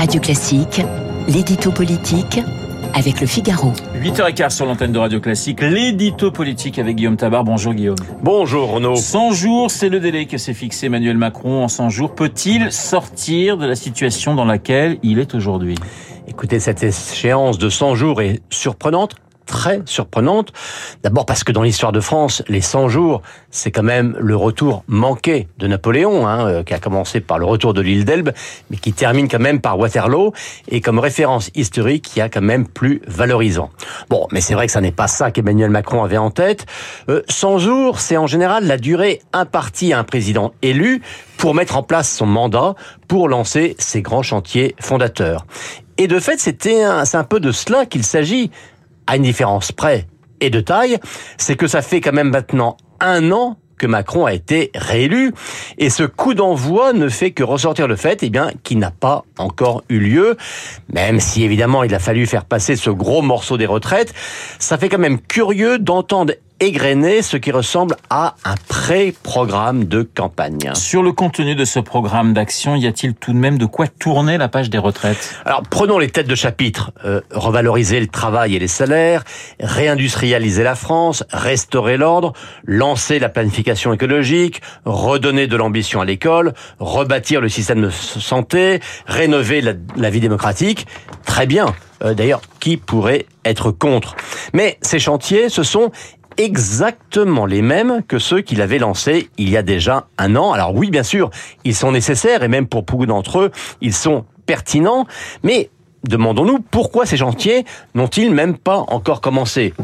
Radio Classique, l'édito politique avec le Figaro. 8h15 sur l'antenne de Radio Classique, l'édito politique avec Guillaume Tabar. Bonjour Guillaume. Bonjour Renaud. 100 jours, c'est le délai que s'est fixé Emmanuel Macron. En 100 jours, peut-il sortir de la situation dans laquelle il est aujourd'hui? Écoutez, cette échéance de 100 jours est surprenante très surprenante. D'abord parce que dans l'histoire de France, les 100 jours, c'est quand même le retour manqué de Napoléon, hein, euh, qui a commencé par le retour de l'île d'Elbe, mais qui termine quand même par Waterloo, et comme référence historique, qui a quand même plus valorisant. Bon, mais c'est vrai que ça n'est pas ça qu'Emmanuel Macron avait en tête. Euh, 100 jours, c'est en général la durée impartie à un président élu pour mettre en place son mandat, pour lancer ses grands chantiers fondateurs. Et de fait, c'était c'est un peu de cela qu'il s'agit à une différence près et de taille, c'est que ça fait quand même maintenant un an que Macron a été réélu. Et ce coup d'envoi ne fait que ressortir le fait, eh bien, qu'il n'a pas encore eu lieu. Même si, évidemment, il a fallu faire passer ce gros morceau des retraites. Ça fait quand même curieux d'entendre égrener ce qui ressemble à un pré-programme de campagne. Sur le contenu de ce programme d'action, y a-t-il tout de même de quoi tourner la page des retraites? Alors prenons les têtes de chapitre. Euh, revaloriser le travail et les salaires, réindustrialiser la France, restaurer l'ordre, lancer la planification écologique, redonner de l'ambition à l'école, rebâtir le système de santé, rénover la, la vie démocratique. Très bien. Euh, D'ailleurs, qui pourrait être contre? Mais ces chantiers, ce sont exactement les mêmes que ceux qu'il avait lancés il y a déjà un an. Alors oui, bien sûr, ils sont nécessaires et même pour beaucoup d'entre eux, ils sont pertinents, mais demandons-nous pourquoi ces chantiers n'ont-ils même pas encore commencé?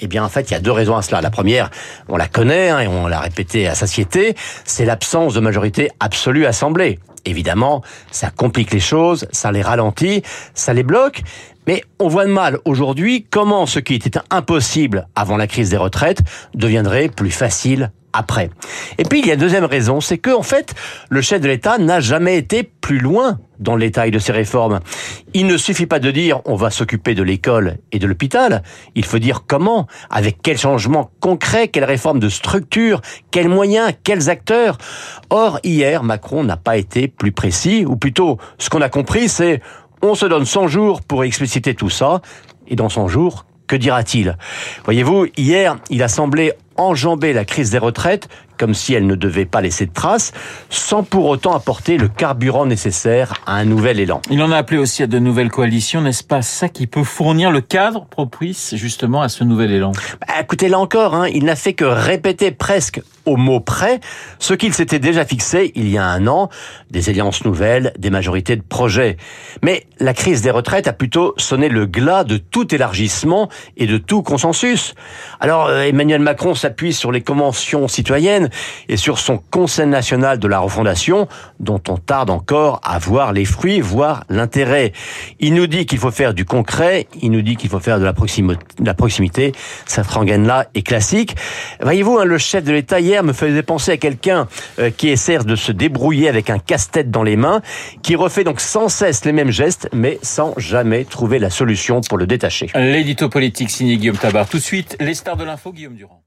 Eh bien, en fait, il y a deux raisons à cela. La première, on la connaît hein, et on l'a répété à satiété, c'est l'absence de majorité absolue assemblée. Évidemment, ça complique les choses, ça les ralentit, ça les bloque. Mais on voit de mal aujourd'hui comment ce qui était impossible avant la crise des retraites deviendrait plus facile après. Et puis il y a une deuxième raison, c'est que en fait, le chef de l'État n'a jamais été plus loin dans le détail de ces réformes. Il ne suffit pas de dire on va s'occuper de l'école et de l'hôpital, il faut dire comment, avec quels changements concrets, quelles réformes de structure, quels moyens, quels acteurs. Or, hier, Macron n'a pas été plus précis, ou plutôt, ce qu'on a compris, c'est on se donne 100 jours pour expliciter tout ça, et dans 100 jours, que dira-t-il? Voyez-vous, hier, il a semblé enjamber la crise des retraites comme si elle ne devait pas laisser de traces, sans pour autant apporter le carburant nécessaire à un nouvel élan. Il en a appelé aussi à de nouvelles coalitions, n'est-ce pas ça qui peut fournir le cadre propice justement à ce nouvel élan? Bah, Écoutez, là encore, hein, il n'a fait que répéter presque au mot près ce qu'il s'était déjà fixé il y a un an, des alliances nouvelles, des majorités de projets. Mais la crise des retraites a plutôt sonné le glas de tout élargissement et de tout consensus. Alors euh, Emmanuel Macron s'appuie sur les conventions citoyennes et sur son Conseil national de la refondation, dont on tarde encore à voir les fruits, voire l'intérêt. Il nous dit qu'il faut faire du concret, il nous dit qu'il faut faire de la, proximité. Cette rengaine-là est classique. Voyez-vous, hein, le chef de l'État hier me faisait penser à quelqu'un euh, qui essaie de se débrouiller avec un casse-tête dans les mains, qui refait donc sans cesse les mêmes gestes, mais sans jamais trouver la solution pour le détacher. L'édito politique signé Guillaume Tabar. Tout de suite, les stars de l'info, Guillaume Durand.